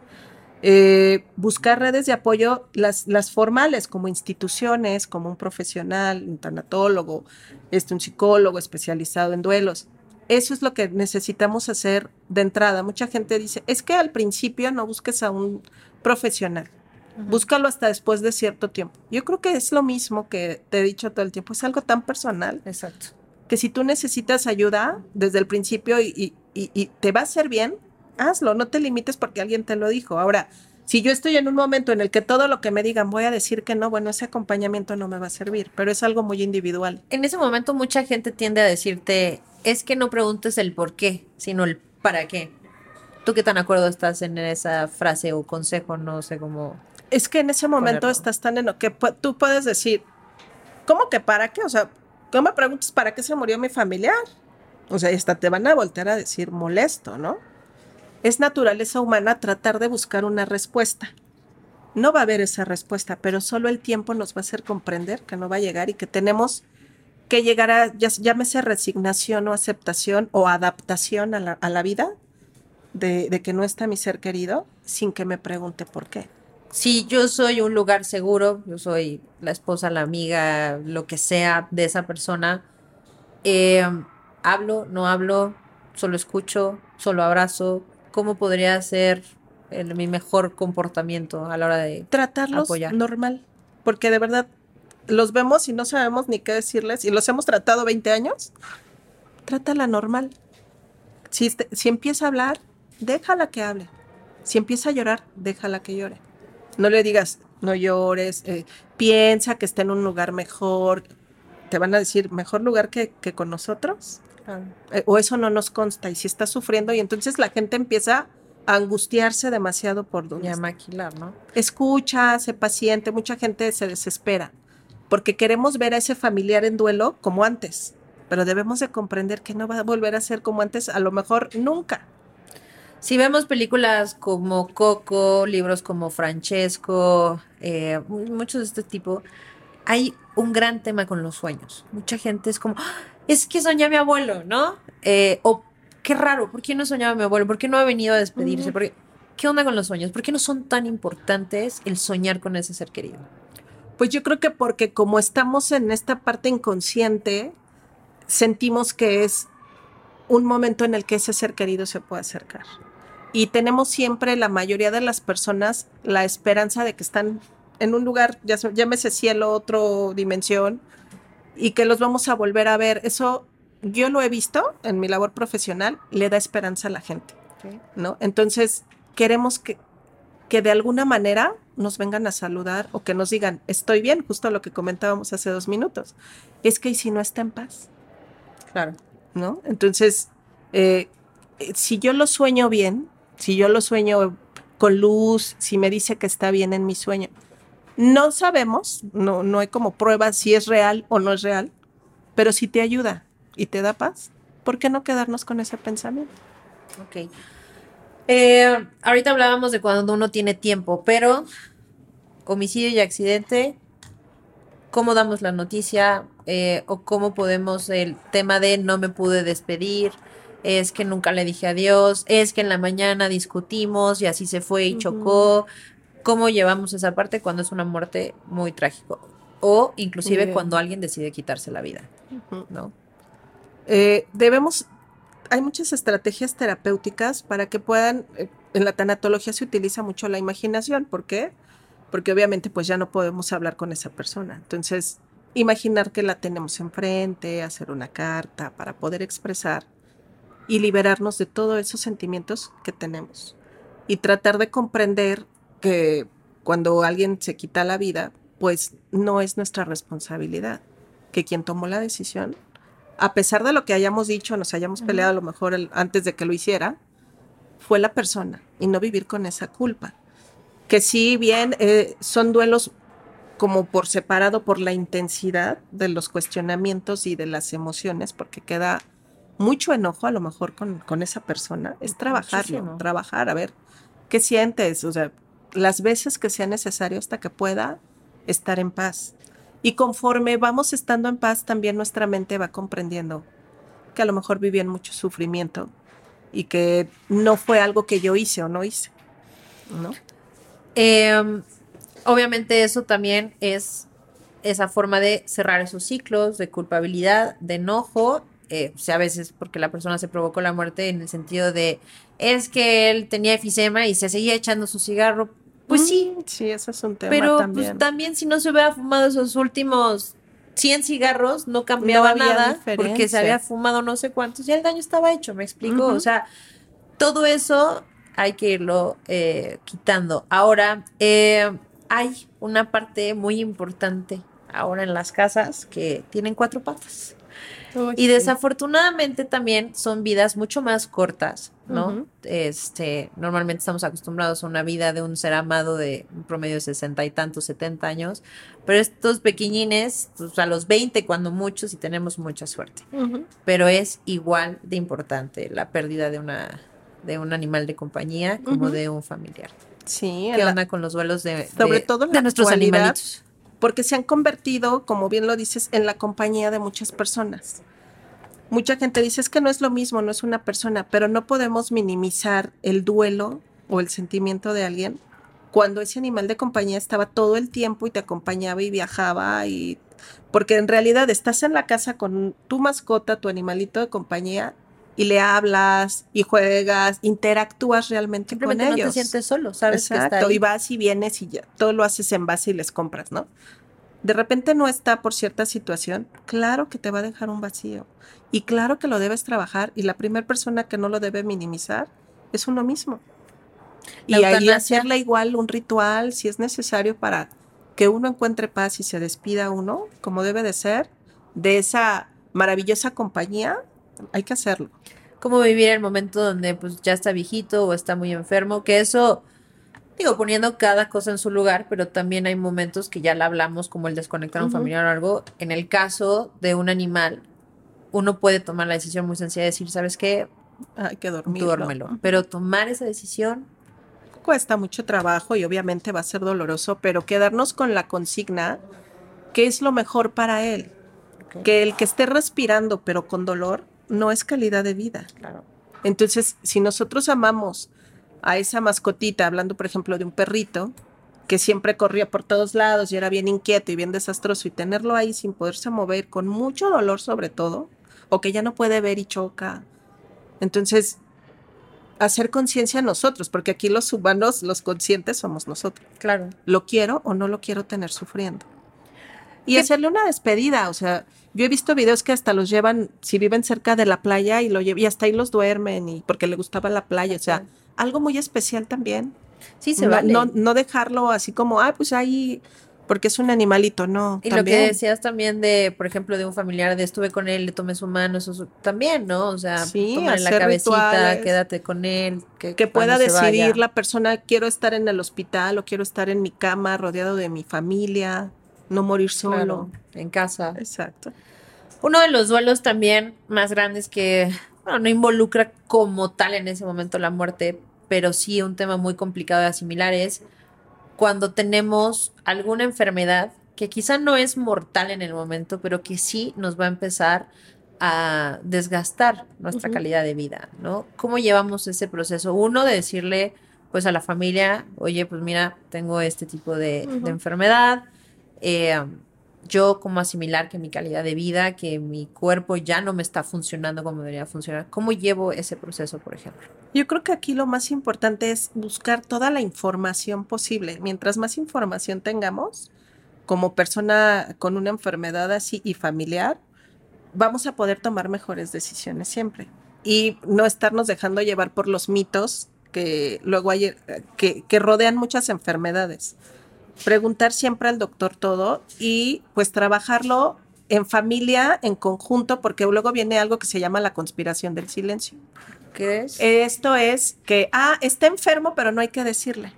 Eh, buscar redes de apoyo, las, las, formales, como instituciones, como un profesional, un tanatólogo, este, un psicólogo especializado en duelos. Eso es lo que necesitamos hacer de entrada. Mucha gente dice, es que al principio no busques a un profesional, uh -huh. búscalo hasta después de cierto tiempo. Yo creo que es lo mismo que te he dicho todo el tiempo, es algo tan personal. Exacto. Que si tú necesitas ayuda desde el principio y, y, y, y te va a hacer bien, hazlo, no te limites porque alguien te lo dijo. Ahora, si yo estoy en un momento en el que todo lo que me digan voy a decir que no, bueno, ese acompañamiento no me va a servir, pero es algo muy individual. En ese momento mucha gente tiende a decirte, es que no preguntes el por qué, sino el para qué. ¿Tú qué tan de acuerdo estás en esa frase o consejo? No sé cómo. Es que en ese momento ponerlo. estás tan en lo que tú puedes decir, ¿cómo que para qué? O sea, ¿cómo me preguntas para qué se murió mi familiar? O sea, hasta te van a voltear a decir molesto, ¿no? es naturaleza humana tratar de buscar una respuesta. No va a haber esa respuesta, pero solo el tiempo nos va a hacer comprender que no va a llegar y que tenemos que llegar a, llámese resignación o aceptación o adaptación a la, a la vida de, de, que no está mi ser querido sin que me pregunte por qué. Si yo soy un lugar seguro, yo soy la esposa, la amiga, lo que sea de esa persona, eh, hablo, no hablo, solo escucho, solo abrazo, ¿cómo podría ser el, mi mejor comportamiento a la hora de tratarlos apoyar? normal? Porque de verdad los vemos y no sabemos ni qué decirles y los hemos tratado 20 años. Trátala normal. Si, este, si empieza a hablar, déjala que hable. Si empieza a llorar, déjala que llore. No le digas, no llores, eh, piensa que está en un lugar mejor. Te van a decir, mejor lugar que, que con nosotros. Eh, o eso no nos consta y si está sufriendo y entonces la gente empieza a angustiarse demasiado por donde y a maquilar, ¿no? Escucha, sé paciente, mucha gente se desespera porque queremos ver a ese familiar en duelo como antes, pero debemos de comprender que no va a volver a ser como antes, a lo mejor nunca. Si vemos películas como Coco, libros como Francesco, eh, muchos de este tipo, hay un gran tema con los sueños. Mucha gente es como, "Ah, es que soñé a mi abuelo, ¿no? Eh, o qué raro, ¿por qué no soñaba a mi abuelo? ¿Por qué no ha venido a despedirse? Ujú. ¿Por qué? ¿Qué onda con los sueños? ¿Por qué no son tan importantes el soñar con ese ser querido? Pues yo creo que porque como estamos en esta parte inconsciente, sentimos que es un momento en el que ese ser querido se puede acercar. Y tenemos siempre, la mayoría de las personas, la esperanza de que están en un lugar, ya llámese cielo, otro dimensión, y que los vamos a volver a ver. Eso yo lo he visto en mi labor profesional, le da esperanza a la gente, ¿no? Entonces, queremos que, que de alguna manera nos vengan a saludar o que nos digan, estoy bien, justo lo que comentábamos hace dos minutos. Es que, ¿y si no está en paz? Claro. ¿no? Entonces, eh, si yo lo sueño bien, si yo lo sueño con luz, si me dice que está bien en mi sueño, no sabemos, no, no hay como pruebas si es real o no es real, pero si te ayuda y te da paz, ¿por qué no quedarnos con ese pensamiento? Ok. Eh, ahorita hablábamos de cuando uno tiene tiempo, pero homicidio y accidente, ¿cómo damos la noticia? Eh, o cómo podemos el tema de no me pude despedir, es que nunca le dije adiós, es que en la mañana discutimos y así se fue y chocó. ¿Cómo llevamos esa parte cuando es una muerte muy trágica? O inclusive cuando alguien decide quitarse la vida, ¿no? Eh, debemos, hay muchas estrategias terapéuticas para que puedan, eh, en la tanatología se utiliza mucho la imaginación, ¿por qué? Porque obviamente pues ya no podemos hablar con esa persona. Entonces, imaginar que la tenemos enfrente, hacer una carta para poder expresar y liberarnos de todos esos sentimientos que tenemos. Y tratar de comprender que cuando alguien se quita la vida, pues no es nuestra responsabilidad, que quien tomó la decisión a pesar de lo que hayamos dicho, nos hayamos peleado a lo mejor el- antes de que lo hiciera, fue la persona y no vivir con esa culpa. Que si bien eh, son duelos como por separado por la intensidad de los cuestionamientos y de las emociones, porque queda mucho enojo a lo mejor con, con esa persona, es trabajarlo, Muchísimo. trabajar, a ver qué sientes, o sea, las veces que sea necesario hasta que pueda estar en paz. Y conforme vamos estando en paz, también nuestra mente va comprendiendo que a lo mejor viví en mucho sufrimiento y que no fue algo que yo hice o no hice. ¿no? Eh, obviamente eso también es esa forma de cerrar esos ciclos de culpabilidad, de enojo, eh, o sea, a veces porque la persona se provocó la muerte en el sentido de, es que él tenía efisema y se seguía echando su cigarro. Pues sí, Mm, Sí, ese es un tema pero también. pues también si no se hubiera fumado esos últimos 100 cigarros, no cambiaba nada porque se había fumado no sé cuántos y el daño estaba hecho, ¿me explico? O sea, todo eso hay que irlo eh, quitando. Ahora, eh, hay una parte muy importante ahora en las casas que tienen cuatro patas. Uy, Y desafortunadamente también son vidas mucho más cortas, ¿no? Ujú. Este, normalmente estamos acostumbrados a una vida de un ser amado de un promedio de sesenta y tantos, setenta años, pero estos pequeñines, pues a los 20 cuando muchos y tenemos mucha suerte. Ujú. Pero es igual de importante la pérdida de una de un animal de compañía como de un familiar. Sí, ¿Qué la- onda con los duelos de, Sobre de- todo de nuestros animalitos? porque se han convertido, como bien lo dices, en la compañía de muchas personas. Mucha gente dice es que no es lo mismo, no es una persona, pero no podemos minimizar el duelo o el sentimiento de alguien cuando ese animal de compañía estaba todo el tiempo y te acompañaba y viajaba y porque en realidad estás en la casa con tu mascota, tu animalito de compañía y le hablas y juegas, interactúas realmente Simplemente con no ellos. te sientes solo, sabes que Exacto, está ahí. y vas y vienes y ya, todo lo haces en base y les compras, ¿no? De repente no está por cierta situación, claro que te va a dejar un vacío y claro que lo debes trabajar y la primera persona que no lo debe minimizar es uno mismo. La y ahí hacerle igual un ritual si es necesario para que uno encuentre paz y se despida uno como debe de ser de esa maravillosa compañía, hay que hacerlo. cómo vivir el momento donde pues ya está viejito o está muy enfermo, que eso, digo, poniendo cada cosa en su lugar, pero también hay momentos que ya la hablamos, como el desconectar a un Ujú. familiar o algo. En el caso de un animal, uno puede tomar la decisión muy sencilla de decir, ¿sabes qué? hay que dormirlo. duérmelo. Pero tomar esa decisión, Cuesta mucho trabajo y obviamente va a ser doloroso, pero quedarnos con la consigna que es lo mejor para él. Que el que esté respirando pero con dolor no es calidad de vida. claro. Entonces, si nosotros amamos a esa mascotita, hablando por ejemplo de un perrito, que siempre corría por todos lados y era bien inquieto y bien desastroso, y tenerlo ahí sin poderse mover, con mucho dolor sobre todo, o que ya no puede ver y choca. Entonces, hacer conciencia nosotros, porque aquí los humanos, los conscientes somos nosotros. Claro. ¿Lo quiero o no lo quiero tener sufriendo? Y ¿Qué- hacerle una despedida, o sea, yo he visto videos que hasta los llevan, si viven cerca de la playa y lo y hasta ahí los duermen y porque le gustaba la playa, o sea, algo muy especial también. Sí, se no, vale. no, no dejarlo así como, ah, pues ahí, porque es un animalito, no. y lo que decías también de, por ejemplo, de un familiar, de estuve con él, le tomé su mano, eso es- también, ¿no? O sea, Sí, tómale la cabecita, rituales. quédate con él. Que, que pueda decidir la persona, quiero estar en el hospital o quiero estar en mi cama rodeado de mi familia, no morir solo. Claro, en casa. Exacto. Uno de los duelos también más grandes que, bueno, no involucra como tal en ese momento la muerte, pero sí un tema muy complicado de asimilar es cuando tenemos alguna enfermedad que quizá no es mortal en el momento, pero que sí nos va a empezar a desgastar nuestra calidad de vida, ¿no? ¿Cómo llevamos ese proceso? Uno, de decirle pues a la familia, oye, pues mira, tengo este tipo de, enfermedad, eh, yo cómo asimilar que mi calidad de vida, que mi cuerpo ya no me está funcionando como debería funcionar. ¿Cómo llevo ese proceso, por ejemplo? Yo creo que aquí lo más importante es buscar toda la información posible. Mientras más información tengamos, como persona con una enfermedad así y familiar, vamos a poder tomar mejores decisiones siempre. Y no estarnos dejando llevar por los mitos que luego hay, eh, que rodean muchas enfermedades. Preguntar siempre al doctor todo y pues trabajarlo en familia, en conjunto, porque luego viene algo que se llama la conspiración del silencio. ¿Qué es? Esto es que, ah, está enfermo, pero no hay que decirle.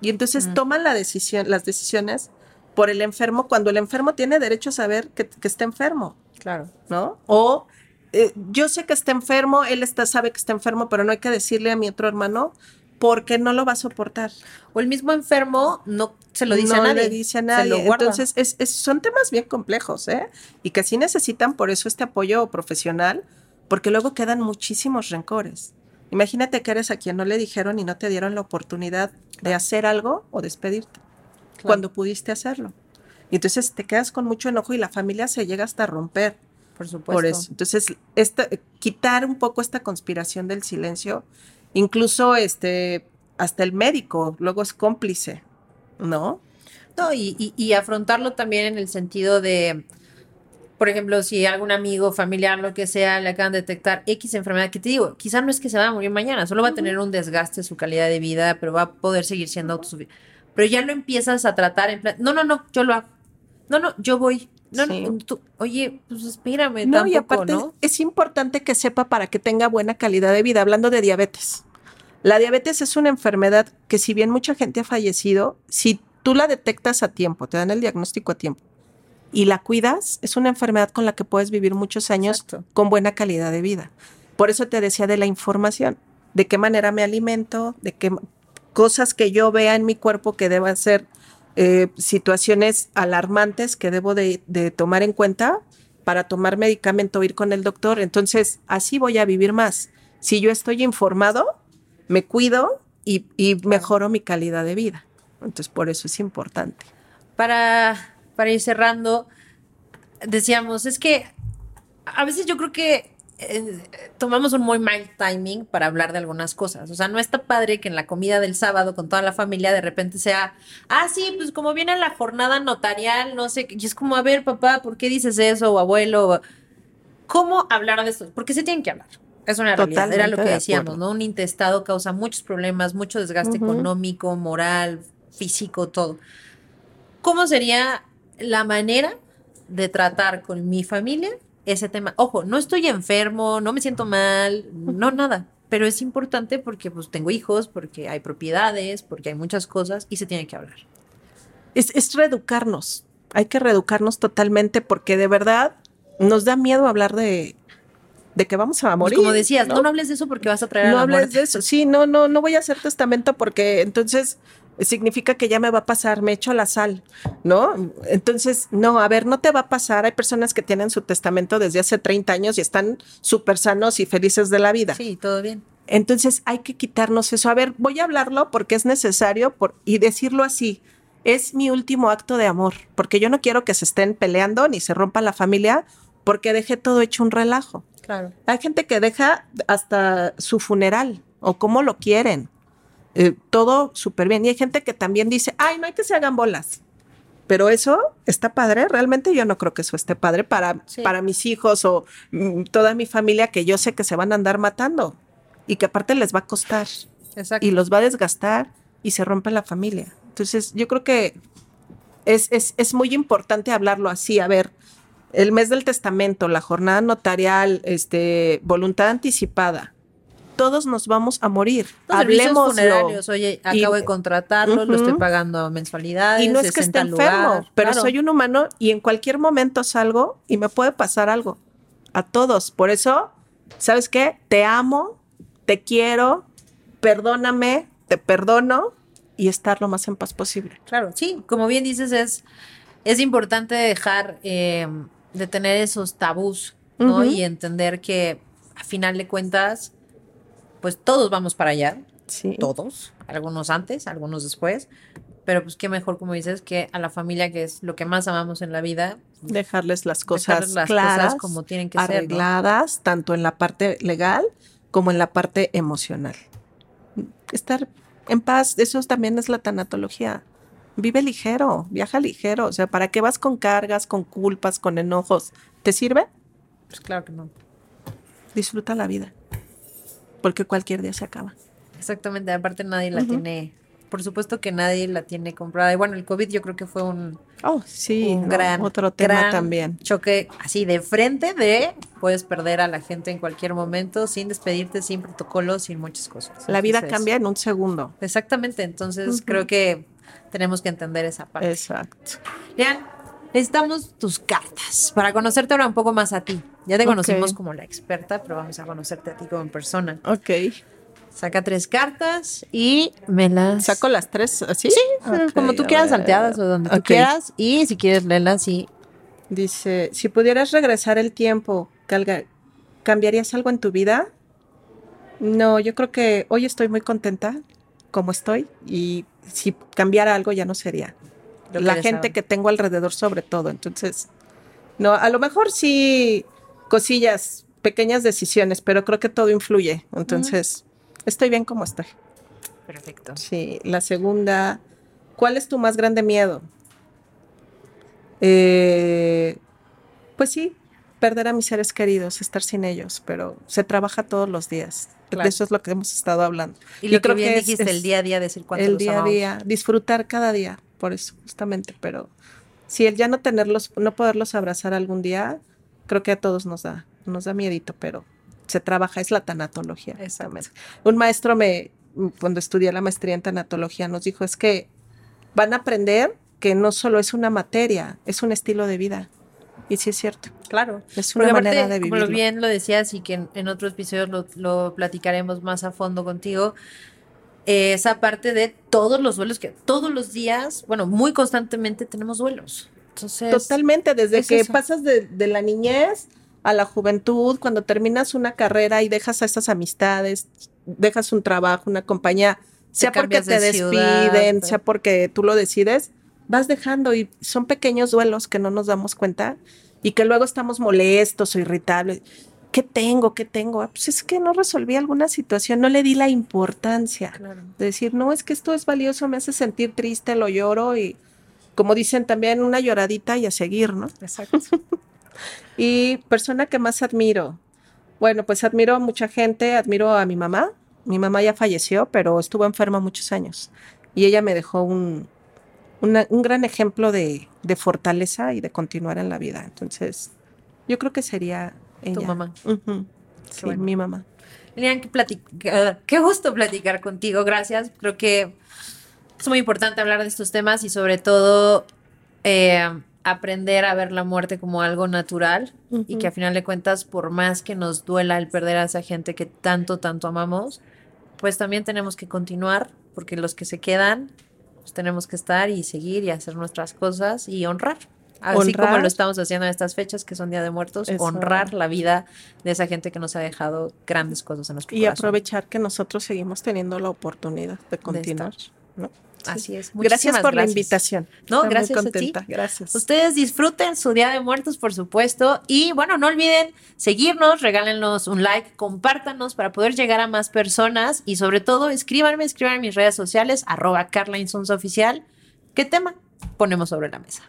Y entonces Mm. toman la decisión, las decisiones por el enfermo cuando el enfermo tiene derecho a saber que, que está enfermo, claro. ¿no? O eh, yo sé que está enfermo, él está, sabe que está enfermo, pero no hay que decirle a mi otro hermano porque no lo va a soportar. O el mismo enfermo no se lo dice no a nadie. le dice a se nadie. lo guarda. Entonces, es- es- son temas bien complejos, ¿eh? Y que sí necesitan por eso este apoyo profesional, porque luego quedan muchísimos rencores. Imagínate que eres a quien no le dijeron y no te dieron la oportunidad de hacer algo o despedirte Claro. cuando pudiste hacerlo. Y entonces te quedas con mucho enojo y la familia se llega hasta a romper por supuesto. por eso. Entonces, esta, quitar un poco esta conspiración del silencio, incluso este, hasta el médico luego es cómplice, ¿no? No, y, y- y afrontarlo también en el sentido de, por ejemplo, si algún amigo, familiar, lo que sea, le acaban de detectar X enfermedad, que te digo, quizá no es que se va a morir mañana, solo va a tener un desgaste en su calidad de vida, pero va a poder seguir siendo autosuficiente. Pero ya lo empiezas a tratar en plan, no, no, no, yo lo hago. No, no, yo voy. No, Sí. no, tú- oye, pues espérame, No, tampoco, y aparte ¿no? es importante que sepa para que tenga buena calidad de vida, hablando de diabetes. La diabetes es una enfermedad que si bien mucha gente ha fallecido, si tú la detectas a tiempo, te dan el diagnóstico a tiempo y la cuidas, es una enfermedad con la que puedes vivir muchos años Exacto. con buena calidad de vida. Por eso te decía de la información, de qué manera me alimento, de qué cosas que yo vea en mi cuerpo que deban ser eh, situaciones alarmantes que debo de, tomar en cuenta para tomar medicamento, ir con el doctor. Entonces, así voy a vivir más. Si yo estoy informado, me cuido y, y mejoro mi calidad de vida. Entonces, por eso es importante. para, para ir cerrando, decíamos, es que a veces yo creo que eh, tomamos un muy mal timing para hablar de algunas cosas. O sea, no está padre que en la comida del sábado con toda la familia de repente sea, ah, sí, pues como viene la jornada notarial, no sé, qué", y es como, a ver, papá, ¿por qué dices eso? O abuelo, ¿cómo hablar de esto? Porque se tienen que hablar. Es una realidad, era lo que de decíamos. ¿no? Un intestado causa muchos problemas, mucho desgaste Ujú. económico, moral, físico, todo. ¿Cómo sería la manera de tratar con mi familia ese tema? Ojo, no estoy enfermo, no me siento mal, no nada, pero es importante porque pues tengo hijos, porque hay propiedades, porque hay muchas cosas y se tiene que hablar. Es, es reeducarnos. Hay que reeducarnos totalmente porque de verdad nos da miedo hablar de, de que vamos a Pues morir. como decías, no, no hables de eso porque vas a traer a no la hables muerte. de eso. Sí, no, no, no voy a hacer testamento porque entonces significa que ya me va a pasar, me echo la sal, ¿no? Entonces, no, a ver, no te va a pasar. Hay personas que tienen su testamento desde hace 30 años y están súper sanos y felices de la vida. Sí, todo bien. Entonces hay que quitarnos eso. A ver, voy a hablarlo porque es necesario por, y decirlo así. Es mi último acto de amor, porque yo no quiero que se estén peleando ni se rompa la familia porque dejé todo hecho un relajo. Claro. Hay gente que deja hasta su funeral o cómo lo quieren. Eh, todo súper bien. Y hay gente que también dice, ay, no hay que se hagan bolas. Pero eso está padre. Realmente yo no creo que eso esté padre para, Sí. para mis hijos o mm, toda mi familia que yo sé que se van a andar matando y que aparte les va a costar Exacto. y los va a desgastar y se rompe la familia. Entonces yo creo que es, es, es muy importante hablarlo así. A ver, el mes del testamento, la jornada notarial, este, voluntad anticipada. Todos nos vamos a morir. Los Hablemoslo. funerarios, oye, Y- acabo de contratarlo, lo estoy pagando mensualidades. Y no es que esté 60 enfermo, lugar. pero Claro. soy un humano y en cualquier momento salgo y me puede pasar algo. A todos. Por eso, ¿sabes qué? Te amo, te quiero, perdóname, te perdono y estar lo más en paz posible. Claro, sí, como bien dices, es, es importante dejar eh, de tener esos tabús, ¿no? Y entender que a final de cuentas, pues todos vamos para allá, Sí. todos, algunos antes, algunos después, pero pues qué mejor, como dices, que a la familia, que es lo que más amamos en la vida, Dejarles las cosas dejarles las claras, cosas como tienen que ser. ¿no? arregladas, tanto en la parte legal como en la parte emocional. Estar en paz, eso también es la tanatología. Vive ligero, viaja ligero. O sea, ¿para qué vas con cargas, con culpas, con enojos? ¿Te sirve? Pues claro que no. Disfruta la vida. Porque cualquier día se acaba. Exactamente, aparte nadie la tiene, por supuesto que nadie la tiene comprada. Y bueno, el COVID yo creo que fue un, Oh, sí, un no, gran, otro tema gran también. choque así de frente de puedes perder a la gente en cualquier momento sin despedirte, sin protocolos, sin muchas cosas. La vida Entonces, cambia en un segundo. Exactamente, entonces creo que tenemos que entender esa parte. Exacto. Lean, necesitamos tus cartas para conocerte ahora un poco más a ti. Ya te conocimos como la experta, pero vamos a conocerte a ti como persona. Ok. Saca tres cartas y me las ¿Saco las tres así? Sí, como tú quieras, salteadas o donde tú quieras. Y si quieres leerlas, sí. Dice, si pudieras regresar el tiempo, ¿cambiarías algo en tu vida? No, yo creo que hoy estoy muy contenta como estoy y si cambiara algo ya no sería. Lo La gente que tengo alrededor sobre todo. Entonces, no, a lo mejor sí cosillas, pequeñas decisiones, pero creo que todo influye. Entonces, estoy bien como estoy. Perfecto. Sí, la segunda, ¿cuál es tu más grande miedo? Eh, pues sí, perder a mis seres queridos, estar sin ellos, pero se trabaja todos los días. Claro. De eso es lo que hemos estado hablando. Y lo creo que bien es- dijiste, es el día a día, decir cuánto el los día a día, disfrutar cada día, por eso, justamente, pero si el ya no tenerlos, no poderlos abrazar algún día, creo que a todos nos da, nos da miedito, pero se trabaja, es la tanatología. Exacto. justamente. Un maestro me, cuando estudié la maestría en tanatología, nos dijo, es que van a aprender que no solo es una materia, es un estilo de vida. Y sí es cierto, Claro. es una aparte, manera de como vivir. lo bien lo decías y que en, en otros episodios lo, lo platicaremos más a fondo contigo, eh, esa parte de todos los duelos que todos los días, bueno, muy constantemente tenemos duelos. Entonces, Totalmente, desde es que eso. pasas de, de la niñez a la juventud, cuando terminas una carrera y dejas a estas amistades, dejas un trabajo, una compañía, sea porque te de despiden, sea porque tú lo decides, vas dejando y son pequeños duelos que no nos damos cuenta y que luego estamos molestos o irritables. ¿Qué tengo? ¿Qué tengo? Ah, Pues es que no resolví alguna situación, no le di la importancia Claro. de decir, no, es que esto es valioso, me hace sentir triste, lo lloro y como dicen también, una lloradita y a seguir, ¿no? Exacto. Y persona que más admiro. Bueno, pues admiro a mucha gente, admiro a mi mamá. Mi mamá ya falleció, pero estuvo enferma muchos años. Y ella me dejó un, una- un gran ejemplo de, de fortaleza y de continuar en la vida. Entonces, yo creo que sería ella. Tu mamá. Sí, bueno. mi mamá. Lilian, qué- qué gusto platicar contigo, gracias. Creo que es muy importante hablar de estos temas y sobre todo eh, aprender a ver la muerte como algo natural y que a final de cuentas, por más que nos duela el perder a esa gente que tanto, tanto amamos, pues también tenemos que continuar, porque los que se quedan, pues tenemos que estar y seguir y hacer nuestras cosas y honrar. Así como Honrar. lo estamos haciendo en estas fechas que son Día de Muertos, Eso. honrar la vida de esa gente que nos ha dejado grandes cosas en nuestro Y corazón. aprovechar que nosotros seguimos teniendo la oportunidad de continuar. ¿no? Así es. Gracias Muchísimas por la gracias. invitación. No, Estoy muy gracias a ti. contenta. Gracias. Ustedes disfruten su Día de Muertos, por supuesto. Y bueno, no olviden seguirnos, regálenos un like, compártanos para poder llegar a más personas. Y sobre todo, escríbanme, escriban en mis redes sociales, arroba Carla Oficial. ¿Qué tema ponemos sobre la mesa?